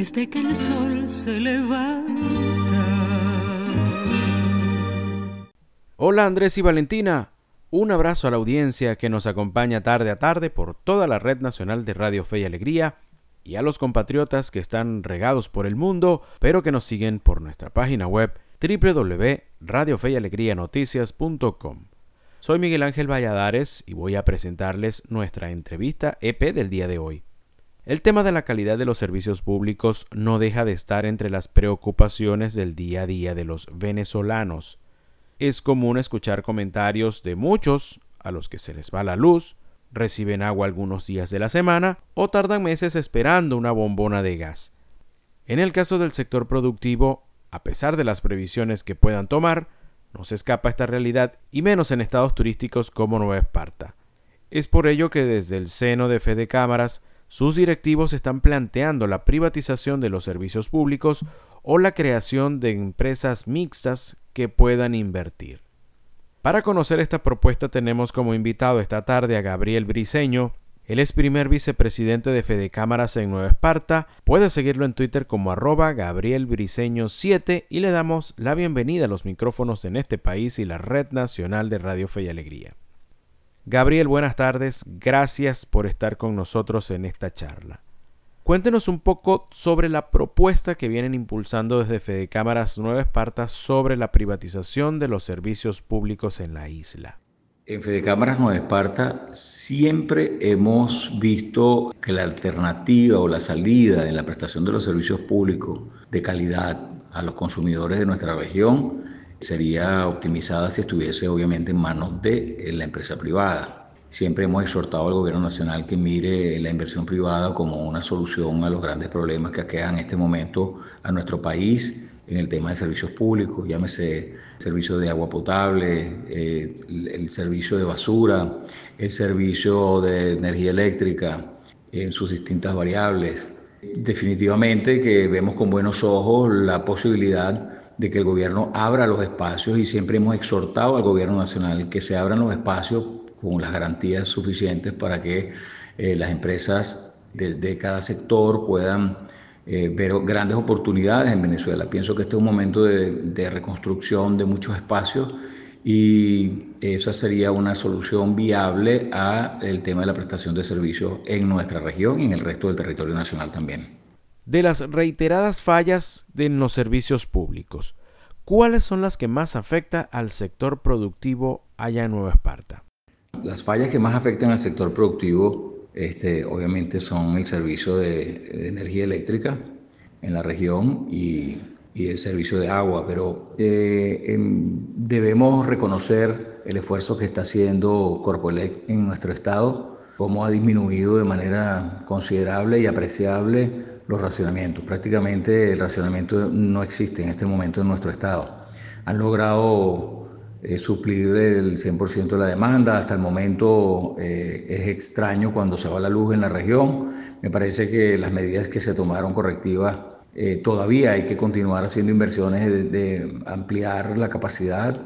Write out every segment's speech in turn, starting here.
desde que el sol se levanta. Hola Andrés y Valentina. Un abrazo a la audiencia que nos acompaña tarde a tarde por toda la red nacional de Radio Fe y Alegría y a los compatriotas que están regados por el mundo, pero que nos siguen por nuestra página web www.radiofeyalegrianoticias.com. Soy Miguel Ángel Valladares y voy a presentarles nuestra entrevista EP del día de hoy. El tema de la calidad de los servicios públicos no deja de estar entre las preocupaciones del día a día de los venezolanos. Es común escuchar comentarios de muchos a los que se les va la luz, reciben agua algunos días de la semana o tardan meses esperando una bombona de gas. En el caso del sector productivo, a pesar de las previsiones que puedan tomar, no se escapa esta realidad y menos en estados turísticos como Nueva Esparta. Es por ello que desde el seno de Fede Cámaras, sus directivos están planteando la privatización de los servicios públicos o la creación de empresas mixtas que puedan invertir. Para conocer esta propuesta tenemos como invitado esta tarde a Gabriel Briseño. Él es primer vicepresidente de Fede Cámaras en Nueva Esparta. Puede seguirlo en Twitter como arroba Gabriel Briseño 7 y le damos la bienvenida a los micrófonos en este país y la Red Nacional de Radio Fe y Alegría. Gabriel, buenas tardes. Gracias por estar con nosotros en esta charla. Cuéntenos un poco sobre la propuesta que vienen impulsando desde Fede Cámaras Nueva Esparta sobre la privatización de los servicios públicos en la isla. En Fede Cámaras Nueva Esparta siempre hemos visto que la alternativa o la salida en la prestación de los servicios públicos de calidad a los consumidores de nuestra región sería optimizada si estuviese obviamente en manos de la empresa privada. Siempre hemos exhortado al gobierno nacional que mire la inversión privada como una solución a los grandes problemas que aquejan en este momento a nuestro país en el tema de servicios públicos, llámese servicio de agua potable, eh, el servicio de basura, el servicio de energía eléctrica en sus distintas variables. Definitivamente que vemos con buenos ojos la posibilidad de que el gobierno abra los espacios y siempre hemos exhortado al gobierno nacional que se abran los espacios con las garantías suficientes para que eh, las empresas de, cada sector puedan eh, ver grandes oportunidades en Venezuela. Pienso que este es un momento de, reconstrucción de muchos espacios y esa sería una solución viable al tema de la prestación de servicios en nuestra región y en el resto del territorio nacional también. De las reiteradas fallas en los servicios públicos, ¿cuáles son las que más afectan al sector productivo allá en Nueva Esparta? Las fallas que más afectan al sector productivo, este, obviamente, son el servicio de, energía eléctrica en la región y, el servicio de agua, pero eh, debemos reconocer el esfuerzo que está haciendo Corpoelec en nuestro estado, cómo ha disminuido de manera considerable y apreciable los racionamientos. Prácticamente el racionamiento no existe en este momento en nuestro estado. Han logrado eh, suplir el 100% de la demanda. Hasta el momento eh, es extraño cuando se va la luz en la región. Me parece que las medidas que se tomaron correctivas, eh, todavía hay que continuar haciendo inversiones de, ampliar la capacidad.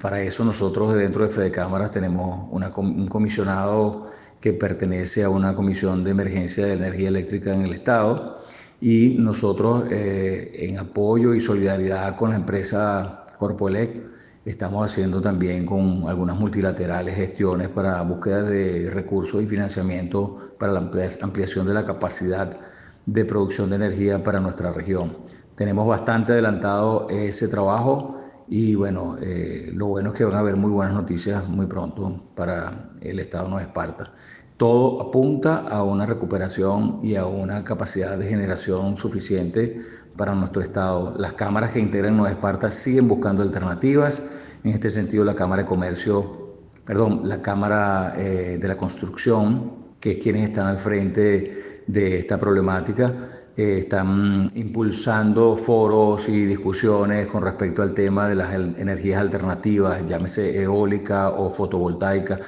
Para eso nosotros dentro de Fede Cámaras tenemos un comisionado que pertenece a una comisión de emergencia de energía eléctrica en el Estado y nosotros en apoyo y solidaridad con la empresa Corpoelec Estamos haciendo también con algunas multilaterales gestiones para búsqueda de recursos y financiamiento para la ampliación de la capacidad de producción de energía para nuestra región. Tenemos bastante adelantado ese trabajo y bueno, eh, lo bueno es que van a haber muy buenas noticias muy pronto para el Estado de Nueva Esparta. Todo apunta a una recuperación y a una capacidad de generación suficiente para nuestro Estado. Las cámaras que integran Nueva Esparta siguen buscando alternativas. En este sentido, la Cámara de Comercio, perdón, la Cámara eh, de la Construcción, que es quienes están al frente de esta problemática, eh, están impulsando foros y discusiones con respecto al tema de las energías alternativas, llámese eólica o fotovoltaica,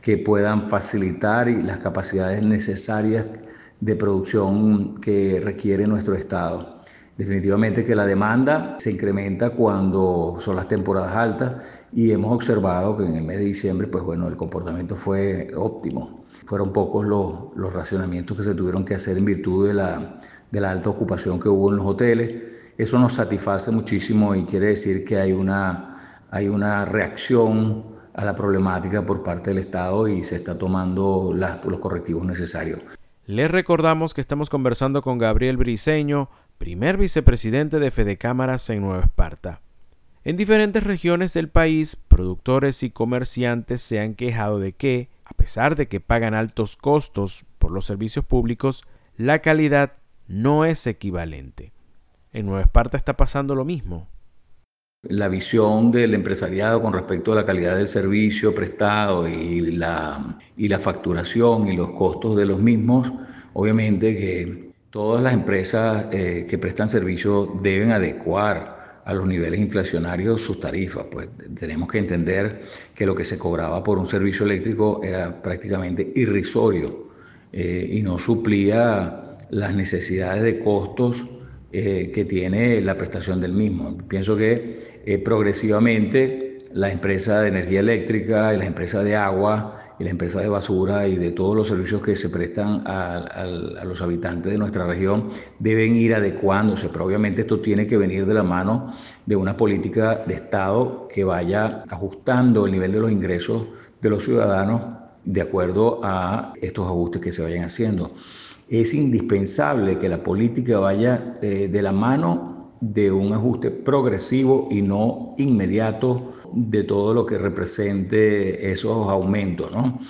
que puedan facilitar las capacidades necesarias de producción que requiere nuestro Estado. Definitivamente que la demanda se incrementa cuando son las temporadas altas y hemos observado que en el mes de diciembre, pues bueno, el comportamiento fue óptimo. fueron pocos los, los, racionamientos que se tuvieron que hacer en virtud de la, de la alta ocupación que hubo en los hoteles. Eso nos satisface muchísimo y quiere decir que hay una, hay una reacción a la problemática por parte del Estado y se está tomando los correctivos necesarios. Les recordamos que estamos conversando con Gabriel Briceño, primer vicepresidente de Fede Cámaras en Nueva Esparta. En diferentes regiones del país, productores y comerciantes se han quejado de que, a pesar de que pagan altos costos por los servicios públicos, la calidad no es equivalente. En Nueva Esparta está pasando lo mismo. La visión del empresariado con respecto a la calidad del servicio prestado y la, facturación y los costos de los mismos, obviamente que todas las empresas eh, que prestan servicio deben adecuar a los niveles inflacionarios sus tarifas. Pues tenemos que entender que lo que se cobraba por un servicio eléctrico era prácticamente irrisorio eh, y no suplía las necesidades de costos eh, que tiene la prestación del mismo. Pienso que eh, progresivamente la empresa de energía eléctrica y las empresas de agua y la empresa de basura y de todos los servicios que se prestan a, los habitantes de nuestra región deben ir adecuándose, pero obviamente esto tiene que venir de la mano de una política de Estado que vaya ajustando el nivel de los ingresos de los ciudadanos de acuerdo a estos ajustes que se vayan haciendo. Es indispensable que la política vaya eh, de la mano de un ajuste progresivo y no inmediato de todo lo que represente esos aumentos. ¿no?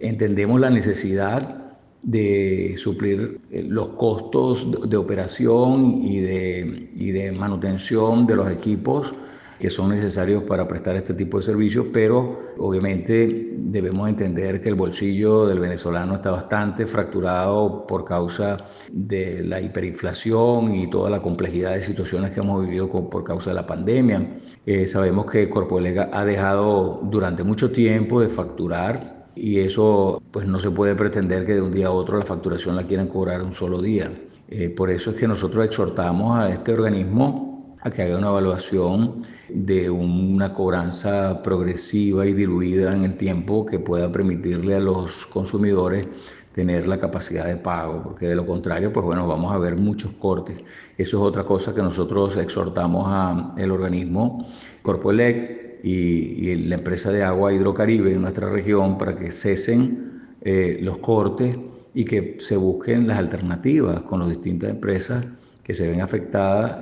Entendemos la necesidad de suplir eh, los costos de operación y de, y de manutención de los equipos que son necesarios para prestar este tipo de servicios, pero obviamente debemos entender que el bolsillo del venezolano está bastante fracturado por causa de la hiperinflación y toda la complejidad de situaciones que hemos vivido por causa de la pandemia. Eh, sabemos que Corpolega ha dejado durante mucho tiempo de facturar y eso pues no se puede pretender que de un día a otro la facturación la quieran cobrar un solo día. Eh, por eso es que nosotros exhortamos a este organismo que haga una evaluación de una cobranza progresiva y diluida en el tiempo que pueda permitirle a los consumidores tener la capacidad de pago, porque de lo contrario, pues bueno, vamos a ver muchos cortes. Eso es otra cosa que nosotros exhortamos al organismo Corpoelec y, y, la empresa de agua Hidrocaribe en nuestra región para que cesen eh, los cortes y que se busquen las alternativas con las distintas empresas que se ven afectadas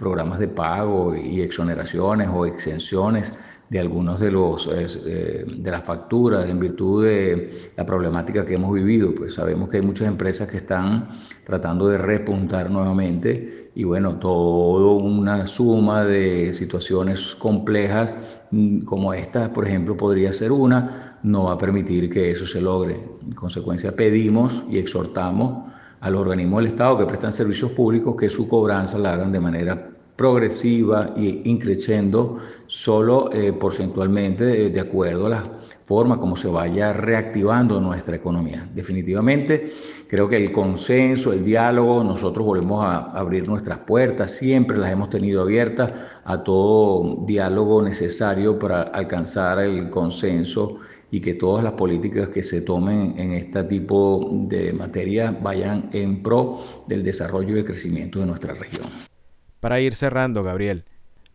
programas de pago y exoneraciones o exenciones de algunos de los eh, de las facturas en virtud de la problemática que hemos vivido. Pues sabemos que hay muchas empresas que están tratando de repuntar nuevamente y bueno toda una suma de situaciones complejas mm, como esta por ejemplo podría ser una no va a permitir que eso se logre. En consecuencia pedimos y exhortamos a los organismos del Estado que prestan servicios públicos que su cobranza la hagan de manera progresiva e increciendo solo eh, porcentualmente de, acuerdo a la forma como se vaya reactivando nuestra economía. Definitivamente creo que el consenso, el diálogo, nosotros volvemos a abrir nuestras puertas, siempre las hemos tenido abiertas a todo diálogo necesario para alcanzar el consenso y que todas las políticas que se tomen en este tipo de materia vayan en pro del desarrollo y el crecimiento de nuestra región. Para ir cerrando, Gabriel,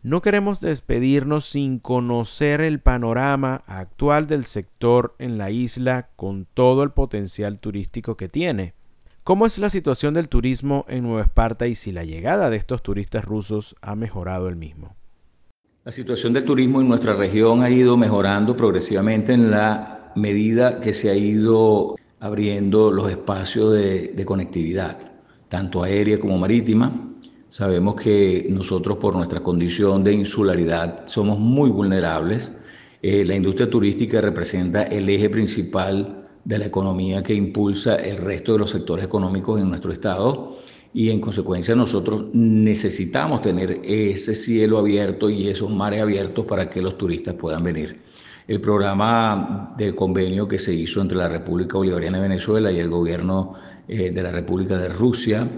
no queremos despedirnos sin conocer el panorama actual del sector en la isla con todo el potencial turístico que tiene. ¿Cómo es la situación del turismo en Nueva Esparta y si la llegada de estos turistas rusos ha mejorado el mismo? La situación del turismo en nuestra región ha ido mejorando progresivamente en la medida que se ha ido abriendo los espacios de, conectividad, tanto aérea como marítima. Sabemos que nosotros por nuestra condición de insularidad somos muy vulnerables. Eh, la industria turística representa el eje principal de la economía que impulsa el resto de los sectores económicos en nuestro estado y en consecuencia nosotros necesitamos tener ese cielo abierto y esos mares abiertos para que los turistas puedan venir. El programa del convenio que se hizo entre la República Bolivariana de Venezuela y el gobierno eh, de la República de Rusia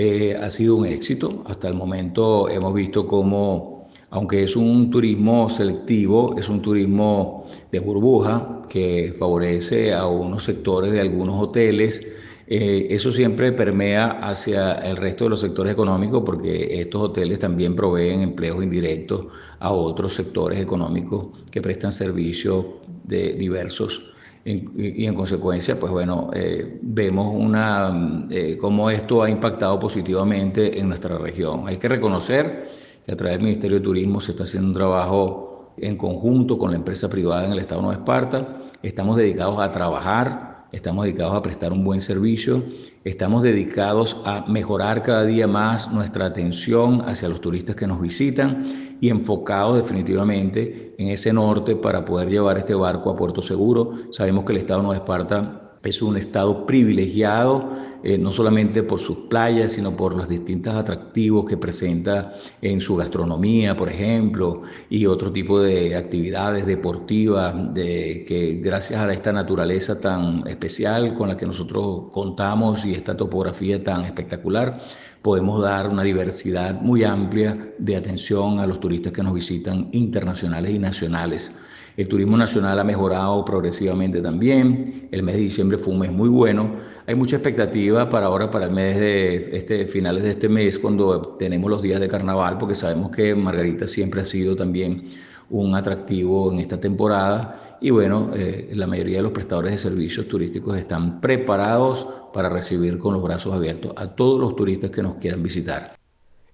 eh, ha sido un éxito. Hasta el momento hemos visto cómo, aunque es un turismo selectivo, es un turismo de burbuja que favorece a unos sectores de algunos hoteles. Eh, eso siempre permea hacia el resto de los sectores económicos porque estos hoteles también proveen empleos indirectos a otros sectores económicos que prestan servicios de diversos y, en consecuencia, pues bueno, eh, vemos una, eh, cómo esto ha impactado positivamente en nuestra región. Hay que reconocer que a través del Ministerio de Turismo se está haciendo un trabajo en conjunto con la empresa privada en el Estado de Nueva Esparta. Estamos dedicados a trabajar, estamos dedicados a prestar un buen servicio, estamos dedicados a mejorar cada día más nuestra atención hacia los turistas que nos visitan y enfocados definitivamente en ese norte para poder llevar este barco a puerto seguro. Sabemos que el Estado de Nueva Esparta es un estado privilegiado, eh, no solamente por sus playas, sino por los distintos atractivos que presenta en su gastronomía, por ejemplo, y otro tipo de actividades deportivas de, que gracias a esta naturaleza tan especial con la que nosotros contamos y esta topografía tan espectacular, podemos dar una diversidad muy amplia de atención a los turistas que nos visitan internacionales y nacionales. El turismo nacional ha mejorado progresivamente también. El mes de diciembre fue un mes muy bueno. Hay mucha expectativa para ahora, para el mes de este, finales de este mes, cuando tenemos los días de carnaval, porque sabemos que Margarita siempre ha sido también un atractivo en esta temporada. Y bueno, eh, la mayoría de los prestadores de servicios turísticos están preparados para recibir con los brazos abiertos a todos los turistas que nos quieran visitar.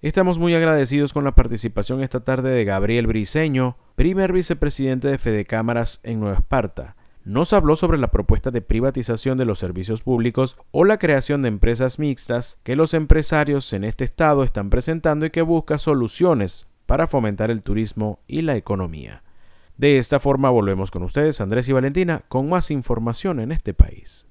Estamos muy agradecidos con la participación esta tarde de Gabriel Briceño, primer vicepresidente de Fede Cámaras en Nueva Esparta. Nos habló sobre la propuesta de privatización de los servicios públicos o la creación de empresas mixtas que los empresarios en este estado están presentando y que busca soluciones para fomentar el turismo y la economía. De esta forma volvemos con ustedes, Andrés y Valentina, con más información en este país.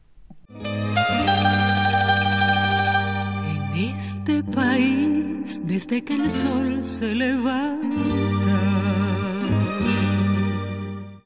Este país, desde que el sol se levanta,